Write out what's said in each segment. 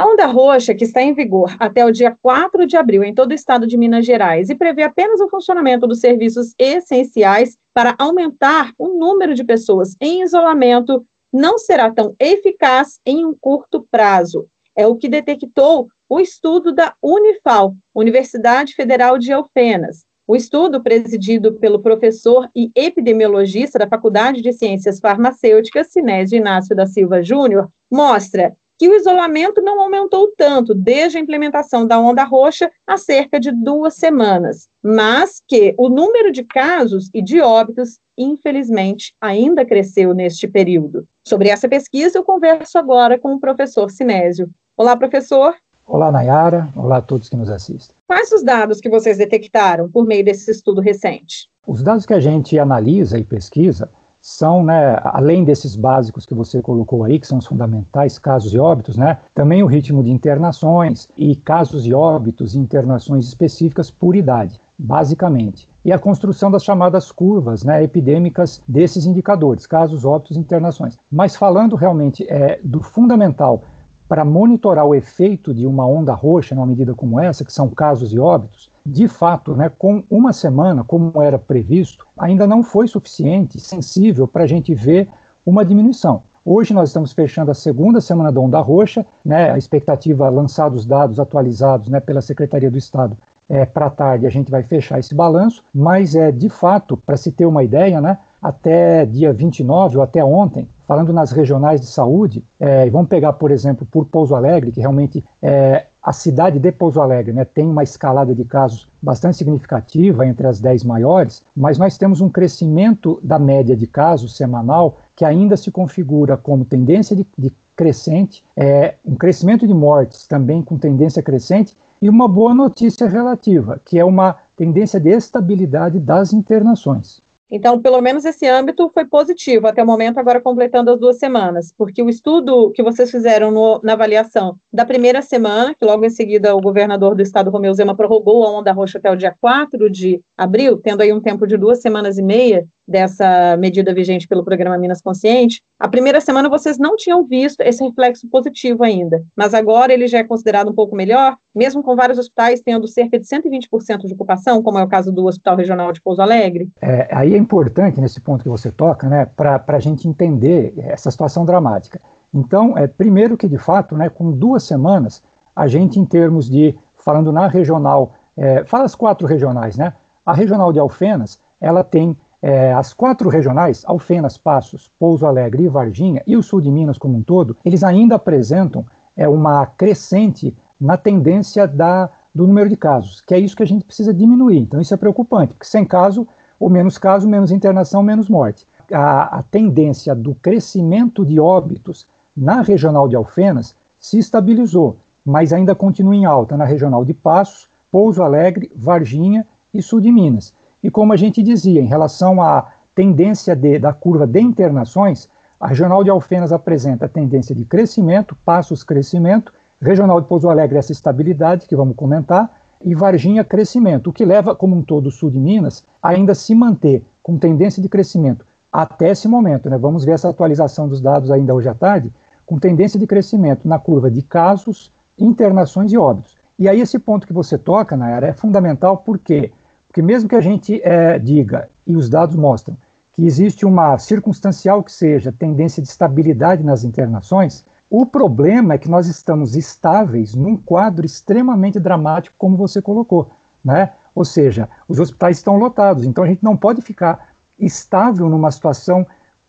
A onda roxa, que está em vigor até o dia 4 de abril em todo o estado de Minas Gerais e prevê apenas o funcionamento dos serviços essenciais para aumentar o número de pessoas em isolamento, não será tão eficaz em um curto prazo. É o que detectou o estudo da Unifal, Universidade Federal de Alfenas. O estudo, presidido pelo professor e epidemiologista da Faculdade de Ciências Farmacêuticas, Sinésio Inácio da Silva Júnior, mostra que o isolamento não aumentou tanto desde a implementação da onda roxa há cerca de duas semanas, mas que o número de casos e de óbitos, infelizmente, ainda cresceu neste período. Sobre essa pesquisa, eu converso agora com o professor Sinésio. Olá, professor. Olá, Nayara. Olá a todos que nos assistem. Quais os dados que vocês detectaram por meio desse estudo recente? Os dados que a gente analisa e pesquisa são, né, além desses básicos que você colocou aí, que são os fundamentais, casos e óbitos, né, também o ritmo de internações e casos e óbitos e internações específicas por idade, basicamente. E a construção das chamadas curvas né, epidêmicas desses indicadores, casos, óbitos internações. Mas falando realmente é, do fundamental para monitorar o efeito de uma onda roxa numa medida como essa, que são casos e óbitos, de fato, né, com uma semana, como era previsto, ainda não foi suficiente, sensível, para a gente ver uma diminuição. Hoje nós estamos fechando a segunda semana da onda roxa, né, a expectativa, lançados dados atualizados né, pela Secretaria do Estado, é, para tarde a gente vai fechar esse balanço, mas é de fato, para se ter uma ideia, né, até dia 29 ou até ontem, falando nas regionais de saúde, é, vamos pegar, por exemplo, por Pouso Alegre, que realmente é, a cidade de Pouso Alegre né, tem uma escalada de casos bastante significativa entre as 10 maiores, mas nós temos um crescimento da média de casos semanal que ainda se configura como tendência de, de crescente, é, um crescimento de mortes também com tendência crescente e uma boa notícia relativa, que é uma tendência de estabilidade das internações. Então, pelo menos esse âmbito foi positivo até o momento, agora completando as duas semanas, porque o estudo que vocês fizeram no, na avaliação da primeira semana, que logo em seguida o governador do estado, Romeu Zema, prorrogou a onda roxa até o dia 4 de abril, tendo aí um tempo de duas semanas e meia, dessa medida vigente pelo programa Minas Consciente, a primeira semana vocês não tinham visto esse reflexo positivo ainda, mas agora ele já é considerado um pouco melhor, mesmo com vários hospitais tendo cerca de 120% de ocupação, como é o caso do Hospital Regional de Pouso Alegre? É, aí é importante, nesse ponto que você toca, né, para a gente entender essa situação dramática. Então, é, primeiro que, de fato, né, com duas semanas, a gente, em termos de, falando na regional, é, fala as quatro regionais, né? A regional de Alfenas, ela tem é, as quatro regionais, Alfenas, Passos, Pouso Alegre e Varginha, e o sul de Minas como um todo, eles ainda apresentam é, uma crescente na tendência da, do número de casos, que é isso que a gente precisa diminuir. Então isso é preocupante, porque sem caso, ou menos caso, menos internação, menos morte. A, a tendência do crescimento de óbitos na regional de Alfenas se estabilizou, mas ainda continua em alta na regional de Passos, Pouso Alegre, Varginha e sul de Minas. E como a gente dizia, em relação à tendência de, da curva de internações, a Regional de Alfenas apresenta tendência de crescimento, passos crescimento, Regional de Pouso Alegre essa estabilidade, que vamos comentar, e Varginha crescimento, o que leva, como um todo, o sul de Minas ainda se manter com tendência de crescimento até esse momento. Né? Vamos ver essa atualização dos dados ainda hoje à tarde, com tendência de crescimento na curva de casos, internações e óbitos. E aí esse ponto que você toca, Nayara, é fundamental porque porque mesmo que a gente é, diga, e os dados mostram, que existe uma circunstancial que seja tendência de estabilidade nas internações, o problema é que nós estamos estáveis num quadro extremamente dramático, como você colocou, né? Ou seja, os hospitais estão lotados, então a gente não pode ficar estável numa situação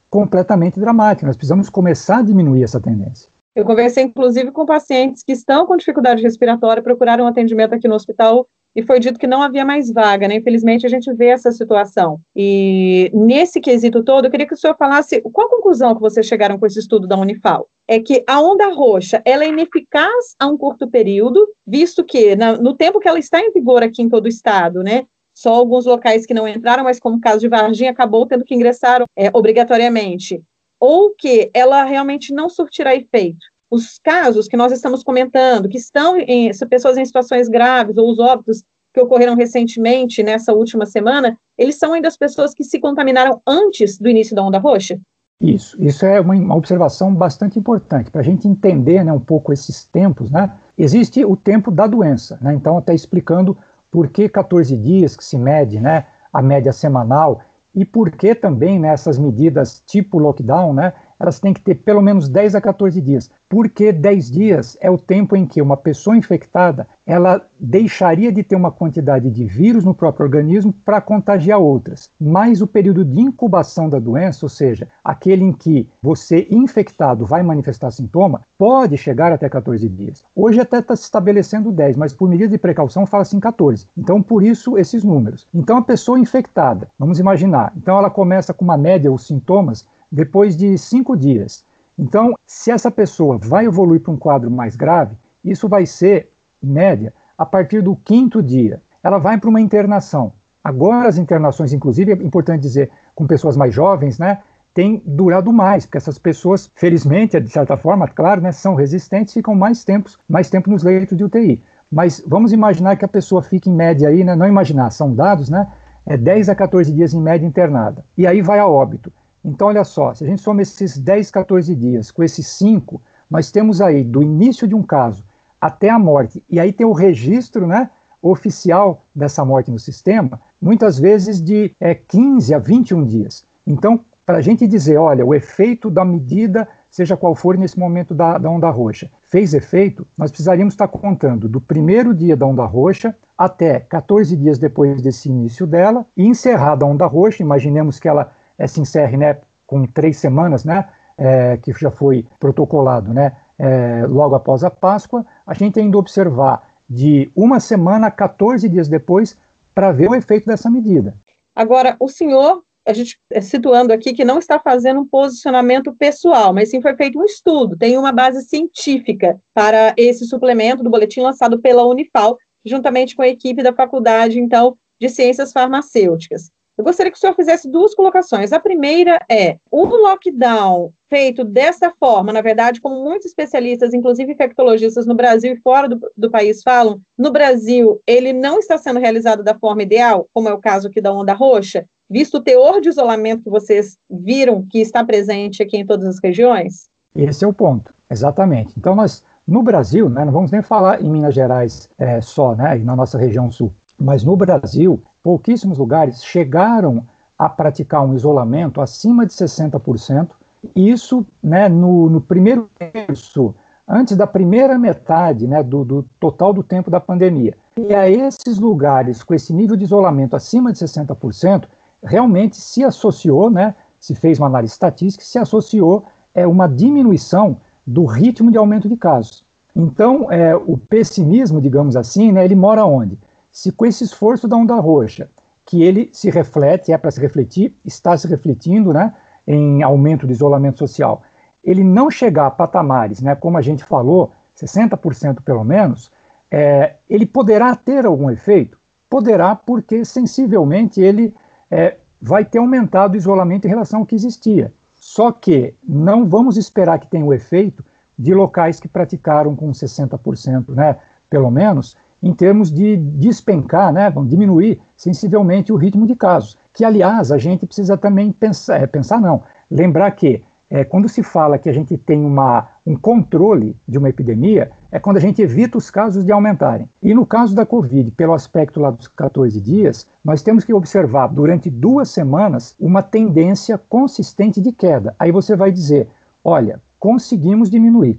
completamente dramática. Nós precisamos começar a diminuir essa tendência. Eu conversei, inclusive, com pacientes que estão com dificuldade respiratória, procuraram um atendimento aqui no hospital e foi dito que não havia mais vaga, né? Infelizmente, a gente vê essa situação. E nesse quesito todo, eu queria que o senhor falasse qual a conclusão que vocês chegaram com esse estudo da Unifal. É que a onda roxa ela é ineficaz a um curto período, visto que na, no tempo que ela está em vigor aqui em todo o estado, né? Só alguns locais que não entraram, mas como o caso de Varginha, acabou tendo que ingressar é, obrigatoriamente. Ou que ela realmente não surtirá efeito os casos que nós estamos comentando, que estão em pessoas em situações graves, ou os óbitos que ocorreram recentemente, nessa última semana, eles são ainda as pessoas que se contaminaram antes do início da onda roxa? Isso, isso é uma, uma observação bastante importante para a gente entender né, um pouco esses tempos. Né? Existe o tempo da doença, né? então até explicando por que 14 dias que se mede né, a média semanal e por que também né, medidas tipo lockdown, né, elas têm que ter pelo menos 10 a 14 dias, porque 10 dias é o tempo em que uma pessoa infectada ela deixaria de ter uma quantidade de vírus no próprio organismo para contagiar outras. Mas o período de incubação da doença, ou seja, aquele em que você infectado vai manifestar sintoma, pode chegar até 14 dias. Hoje até está se estabelecendo 10, mas por medida de precaução fala-se em 14. Então, por isso, esses números. Então, a pessoa infectada, vamos imaginar, então ela começa com uma média, os sintomas, depois de cinco dias. Então, se essa pessoa vai evoluir para um quadro mais grave, isso vai ser, em média, a partir do quinto dia. Ela vai para uma internação. Agora, as internações, inclusive, é importante dizer, com pessoas mais jovens, né, tem durado mais, porque essas pessoas, felizmente, de certa forma, claro, né, são resistentes, ficam mais tempos, mais tempo nos leitos de UTI. Mas vamos imaginar que a pessoa fique em média aí, né, não imaginar, são dados, né, é 10 a 14 dias em média internada. E aí vai a óbito. Então, olha só, se a gente soma esses 10, 14 dias com esses 5, nós temos aí do início de um caso até a morte, e aí tem o registro né, oficial dessa morte no sistema, muitas vezes de é, 15 a 21 dias. Então, para a gente dizer, olha, o efeito da medida, seja qual for nesse momento da, da onda roxa, fez efeito, nós precisaríamos estar contando do primeiro dia da onda roxa até 14 dias depois desse início dela, e encerrada a onda roxa, imaginemos que ela é, se encerre né, com três semanas, né, é, que já foi protocolado né, é, logo após a Páscoa, a gente ainda observar de uma semana a 14 dias depois para ver o efeito dessa medida. Agora, o senhor, a gente é, situando aqui que não está fazendo um posicionamento pessoal, mas sim foi feito um estudo, tem uma base científica para esse suplemento do boletim lançado pela Unifal, juntamente com a equipe da Faculdade, então, de Ciências Farmacêuticas. Eu gostaria que o senhor fizesse duas colocações. A primeira é: o lockdown feito dessa forma, na verdade, como muitos especialistas, inclusive infectologistas no Brasil e fora do, do, país falam, no Brasil ele não está sendo realizado da forma ideal, como é o caso aqui da onda roxa, visto o teor de isolamento que vocês viram que está presente aqui em todas as regiões? Esse é o ponto, exatamente. Então nós no Brasil, né, não vamos nem falar em Minas Gerais é, só, né, na nossa região sul, mas no Brasil, pouquíssimos lugares chegaram a praticar um isolamento acima de 60%, isso né, no, no primeiro terço, antes da primeira metade né, do, do total do tempo da pandemia. E a esses lugares com esse nível de isolamento acima de 60%, realmente se associou, né, se fez uma análise estatística, se associou é, uma diminuição do ritmo de aumento de casos. Então, é, o pessimismo, digamos assim, né, ele mora onde? Se com esse esforço da onda roxa, que ele se reflete, é para se refletir, está se refletindo né, em aumento do isolamento social, ele não chegar a patamares, né, como a gente falou, 60% pelo menos, é, ele poderá ter algum efeito? Poderá, porque sensivelmente ele é, vai ter aumentado o isolamento em relação ao que existia. Só que não vamos esperar que tenha o efeito de locais que praticaram com 60%, né, pelo menos, em termos de despencar, né, diminuir sensivelmente o ritmo de casos. Que, aliás, a gente precisa também pensar, é, pensar não, lembrar que é, quando se fala que a gente tem uma, um controle de uma epidemia, é quando a gente evita os casos de aumentarem. E no caso da Covid, pelo aspecto lá dos 14 dias, nós temos que observar durante duas semanas uma tendência consistente de queda. Aí você vai dizer, olha, conseguimos diminuir,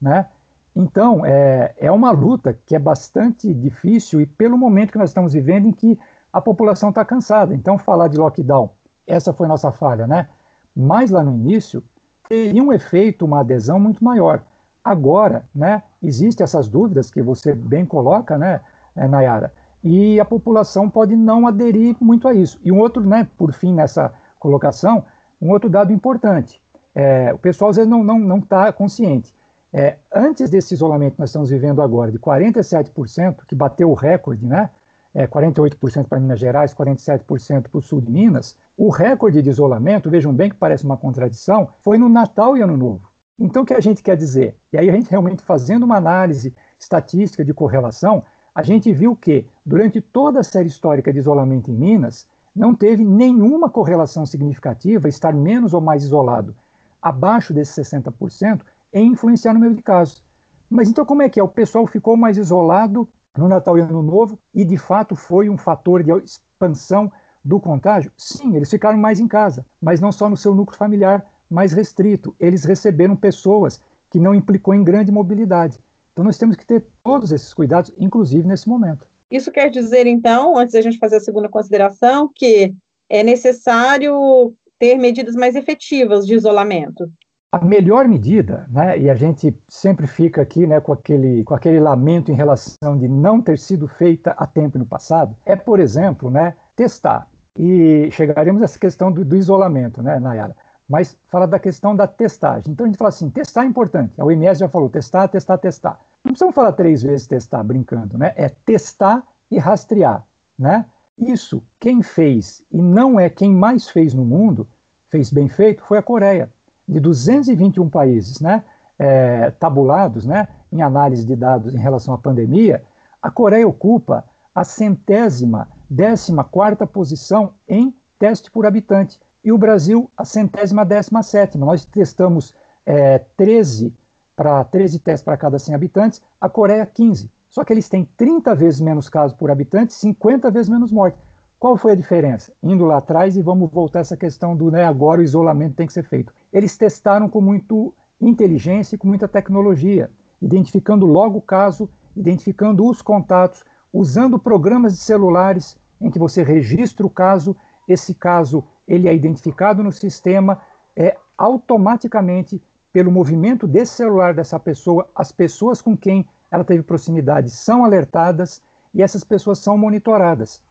né? Então, é, é uma luta que é bastante difícil e pelo momento que nós estamos vivendo em que a população está cansada. Então, falar de lockdown, essa foi nossa falha, né? Mas lá no início, teria um efeito, uma adesão muito maior. Agora, né, existem essas dúvidas que você bem coloca, né, é, Nayara, e a população pode não aderir muito a isso. E um outro, né, por fim, nessa colocação, um outro dado importante. É, o pessoal às vezes não está não, não tá consciente. É, antes desse isolamento que nós estamos vivendo agora, de 47%, que bateu o recorde, né? É, 48% para Minas Gerais, 47% para o sul de Minas, o recorde de isolamento, vejam bem que parece uma contradição, foi no Natal e Ano Novo. Então, o que a gente quer dizer? E aí, a gente realmente fazendo uma análise estatística de correlação, a gente viu que, durante toda a série histórica de isolamento em Minas, não teve nenhuma correlação significativa estar menos ou mais isolado abaixo desses 60% em influenciar no número de casos. Mas então como é que é? O pessoal ficou mais isolado no Natal e Ano Novo e de fato foi um fator de expansão do contágio? Sim, eles ficaram mais em casa, mas não só no seu núcleo familiar mais restrito. Eles receberam pessoas que não implicou em grande mobilidade. Então nós temos que ter todos esses cuidados, inclusive nesse momento. Isso quer dizer, então, antes da gente fazer a segunda consideração, que é necessário ter medidas mais efetivas de isolamento. A melhor medida, né, e a gente sempre fica aqui né, com, aquele, com aquele lamento em relação de não ter sido feita a tempo no passado, é, por exemplo, né, testar. E chegaremos a essa questão do, do isolamento, né, Nayara? Mas fala da questão da testagem. Então a gente fala assim: testar é importante. A OMS já falou: testar, testar, testar. Não precisamos falar três vezes testar, brincando, né? É testar e rastrear, né? Isso, quem fez, e não é quem mais fez no mundo, fez bem feito, foi a Coreia de 221 países né, é, tabulados né, em análise de dados em relação à pandemia, a Coreia ocupa a centésima, décima quarta posição em teste por habitante. E o Brasil, a centésima décima sétima. Nós testamos é, 13 para 13 testes para cada 100 habitantes, a Coreia 15. Só que eles têm 30 vezes menos casos por habitante, 50 vezes menos morte. Qual foi a diferença? Indo lá atrás e vamos voltar a essa questão do né, agora o isolamento tem que ser feito. Eles testaram com muita inteligência e com muita tecnologia, identificando logo o caso, identificando os contatos, usando programas de celulares em que você registra o caso, esse caso ele é identificado no sistema, é automaticamente pelo movimento desse celular dessa pessoa, as pessoas com quem ela teve proximidade são alertadas e essas pessoas são monitoradas.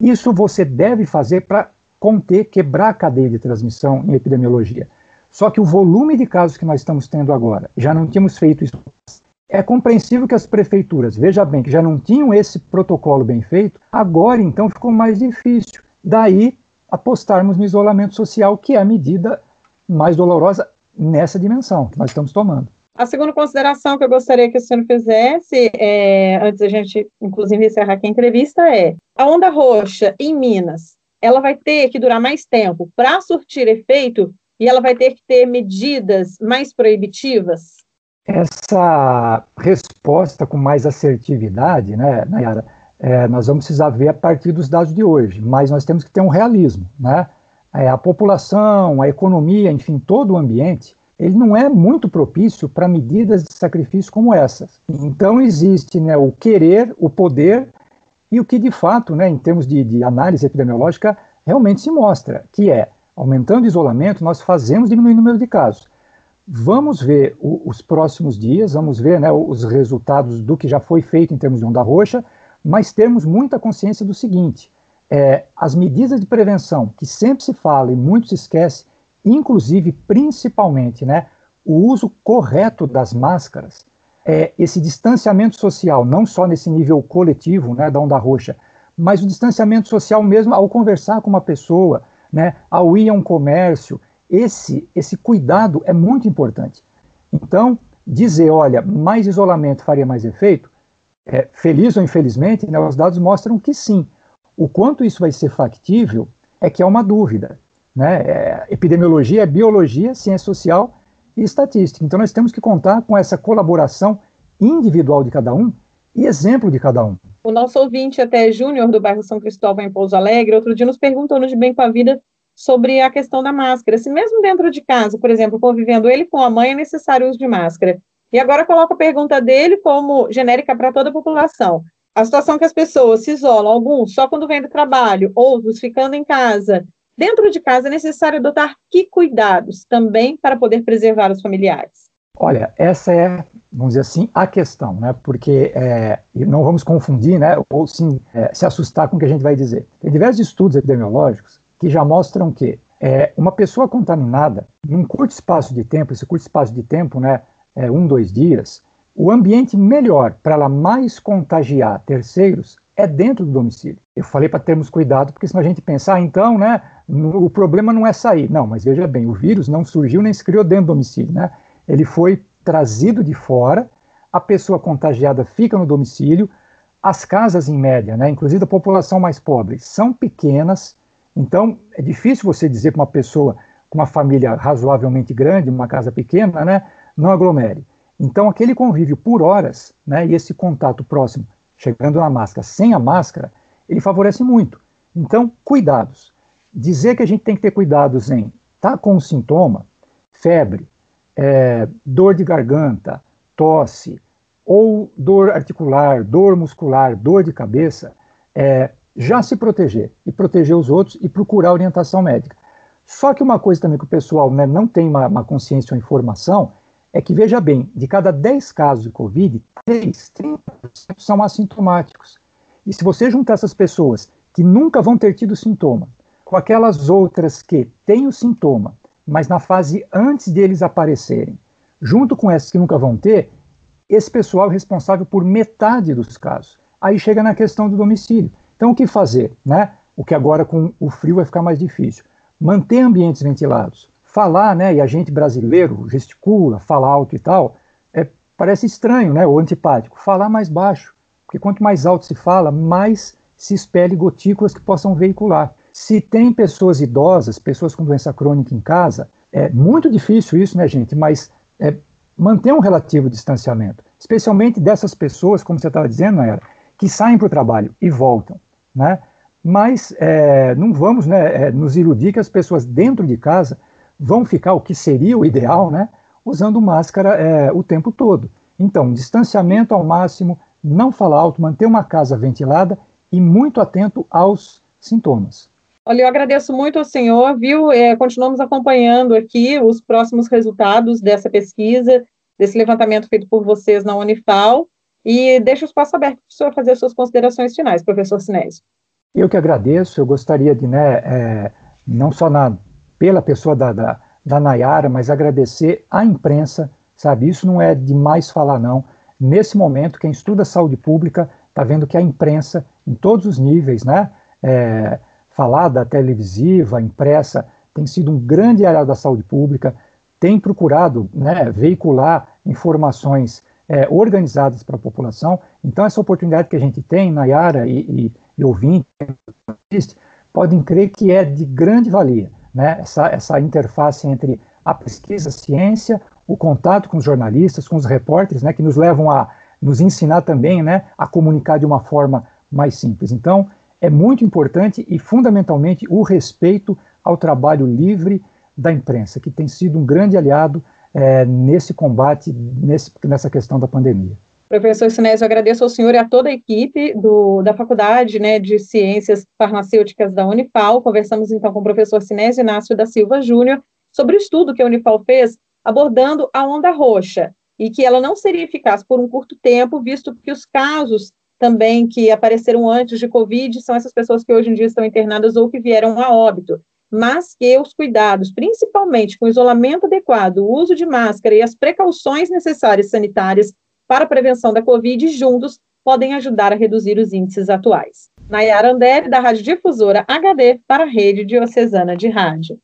Isso você deve fazer para conter, quebrar a cadeia de transmissão em epidemiologia. Só que o volume de casos que nós estamos tendo agora, já não tínhamos feito isso. É compreensível que as prefeituras, veja bem, que já não tinham esse protocolo bem feito, agora então ficou mais difícil. Daí apostarmos no isolamento social, que é a medida mais dolorosa nessa dimensão que nós estamos tomando. A segunda consideração que eu gostaria que o senhor fizesse, é, antes da gente, inclusive, encerrar aqui a entrevista, é a onda roxa em Minas, ela vai ter que durar mais tempo para surtir efeito e ela vai ter que ter medidas mais proibitivas? Essa resposta com mais assertividade, né, Nayara, é, nós vamos precisar ver a partir dos dados de hoje, mas nós temos que ter um realismo, né? É, a população, a economia, enfim, todo o ambiente ele não é muito propício para medidas de sacrifício como essas. Então existe né, o querer, o poder e o que de fato, né, em termos de, de análise epidemiológica, realmente se mostra, que é, aumentando o isolamento, nós fazemos diminuir o número de casos. Vamos ver o, os próximos dias, vamos ver né, os resultados do que já foi feito em termos de onda roxa, mas temos muita consciência do seguinte, é, as medidas de prevenção, que sempre se fala e muito se esquece, inclusive, principalmente, né, o uso correto das máscaras, é, esse distanciamento social, não só nesse nível coletivo, né, da onda roxa, mas o distanciamento social mesmo ao conversar com uma pessoa, né, ao ir a um comércio, esse, esse cuidado é muito importante. Então, dizer, olha, mais isolamento faria mais efeito, é, feliz ou infelizmente, né, os dados mostram que sim. O quanto isso vai ser factível é que é uma dúvida. Né? É, epidemiologia é biologia, ciência social e estatística. Então nós temos que contar com essa colaboração individual de cada um e exemplo de cada um. O nosso ouvinte, até Júnior, do bairro São Cristóvão, em Pouso Alegre, outro dia nos perguntou no De Bem com a Vida sobre a questão da máscara. Se mesmo dentro de casa, por exemplo, convivendo ele com a mãe, é necessário o uso de máscara. E agora coloca a pergunta dele como genérica para toda a população. A situação que as pessoas se isolam, alguns só quando vêm do trabalho, outros ficando em casa, Dentro de casa é necessário adotar que cuidados também para poder preservar os familiares? Olha, essa é, vamos dizer assim, a questão, né? Porque é, não vamos confundir, né? Ou sim é, se assustar com o que a gente vai dizer. Tem diversos estudos epidemiológicos que já mostram que é, uma pessoa contaminada, num curto espaço de tempo, esse curto espaço de tempo, né? É, um, dois dias, o ambiente melhor para ela mais contagiar terceiros é dentro do domicílio. Eu falei para termos cuidado, porque senão a gente pensar, ah, então, né, o problema não é sair. Não, mas veja bem, o vírus não surgiu nem se criou dentro do domicílio, né? Ele foi trazido de fora, a pessoa contagiada fica no domicílio, as casas em média, né, inclusive a população mais pobre, são pequenas, então é difícil você dizer para uma pessoa, com uma família razoavelmente grande, uma casa pequena, né, não aglomere. Então, aquele convívio por horas, né, e esse contato próximo, chegando na máscara, sem a máscara, ele favorece muito. Então, cuidados. Dizer que a gente tem que ter cuidados em estar tá com sintoma, febre, é, dor de garganta, tosse, ou dor articular, dor muscular, dor de cabeça, é, já se proteger e proteger os outros e procurar orientação médica. Só que uma coisa também que o pessoal né, não tem uma, uma, consciência ou informação é que, veja bem, de cada 10 casos de Covid, 3, 30% são assintomáticos. E se você juntar essas pessoas que nunca vão ter tido sintoma, com aquelas outras que têm o sintoma, mas na fase antes de eles aparecerem, junto com essas que nunca vão ter, esse pessoal é responsável por metade dos casos. Aí chega na questão do domicílio. Então, o que fazer? Né? O que agora com o frio vai ficar mais difícil manter ambientes ventilados. Falar, né, e a gente brasileiro gesticula, fala alto e tal, é, parece estranho, né, ou antipático. Falar mais baixo, porque quanto mais alto se fala, mais se expele gotículas que possam veicular. Se tem pessoas idosas, pessoas com doença crônica em casa, é muito difícil isso, né, gente, mas é, manter um relativo distanciamento, especialmente dessas pessoas, como você estava dizendo, Nayara, que saem para o trabalho e voltam, né? mas é, não vamos né, é, nos iludir que as pessoas dentro de casa vão ficar, o que seria o ideal, né, usando máscara é, o tempo todo. Então, distanciamento ao máximo, não falar alto, manter uma casa ventilada e muito atento aos sintomas. Olha, eu agradeço muito ao senhor, viu? É, continuamos acompanhando aqui os próximos resultados dessa pesquisa, desse levantamento feito por vocês na Unifal, e deixo o espaço aberto para o senhor fazer suas considerações finais, professor Sinésio. Eu que agradeço, eu gostaria de, né, é, não só na, pela pessoa da, da, da Nayara, mas agradecer à imprensa, sabe? Isso não é demais falar, não. Nesse momento, quem estuda saúde pública está vendo que a imprensa, em todos os níveis, né, é, falada, televisiva, impressa, tem sido um grande aliado da saúde pública, tem procurado né, veicular informações é, organizadas para a população. Então, essa oportunidade que a gente tem, Nayara e, e e ouvintes podem crer que é de grande valia, né? essa, essa interface entre a pesquisa, a ciência, o contato com os jornalistas, com os repórteres, né, que nos levam a nos ensinar também né, a comunicar de uma forma mais simples. Então, é muito importante e, fundamentalmente, o respeito ao trabalho livre da imprensa, que tem sido um grande aliado é, nesse combate, nesse, nessa questão da pandemia. Professor Sinésio, agradeço ao senhor e a toda a equipe do, da Faculdade né, de Ciências Farmacêuticas da Unifal. Conversamos então com o professor Sinésio Inácio da Silva Júnior sobre o estudo que a Unifal fez abordando a onda roxa e que ela não seria eficaz por um curto tempo, visto que os casos também que apareceram antes de Covid são essas pessoas que hoje em dia estão internadas ou que vieram a óbito, mas que os cuidados, principalmente com isolamento adequado, o uso de máscara e as precauções necessárias sanitárias para a prevenção da Covid juntos podem ajudar a reduzir os índices atuais. Nayara Andere, da Rádio Difusora HD, para a Rede Diocesana de Rádio.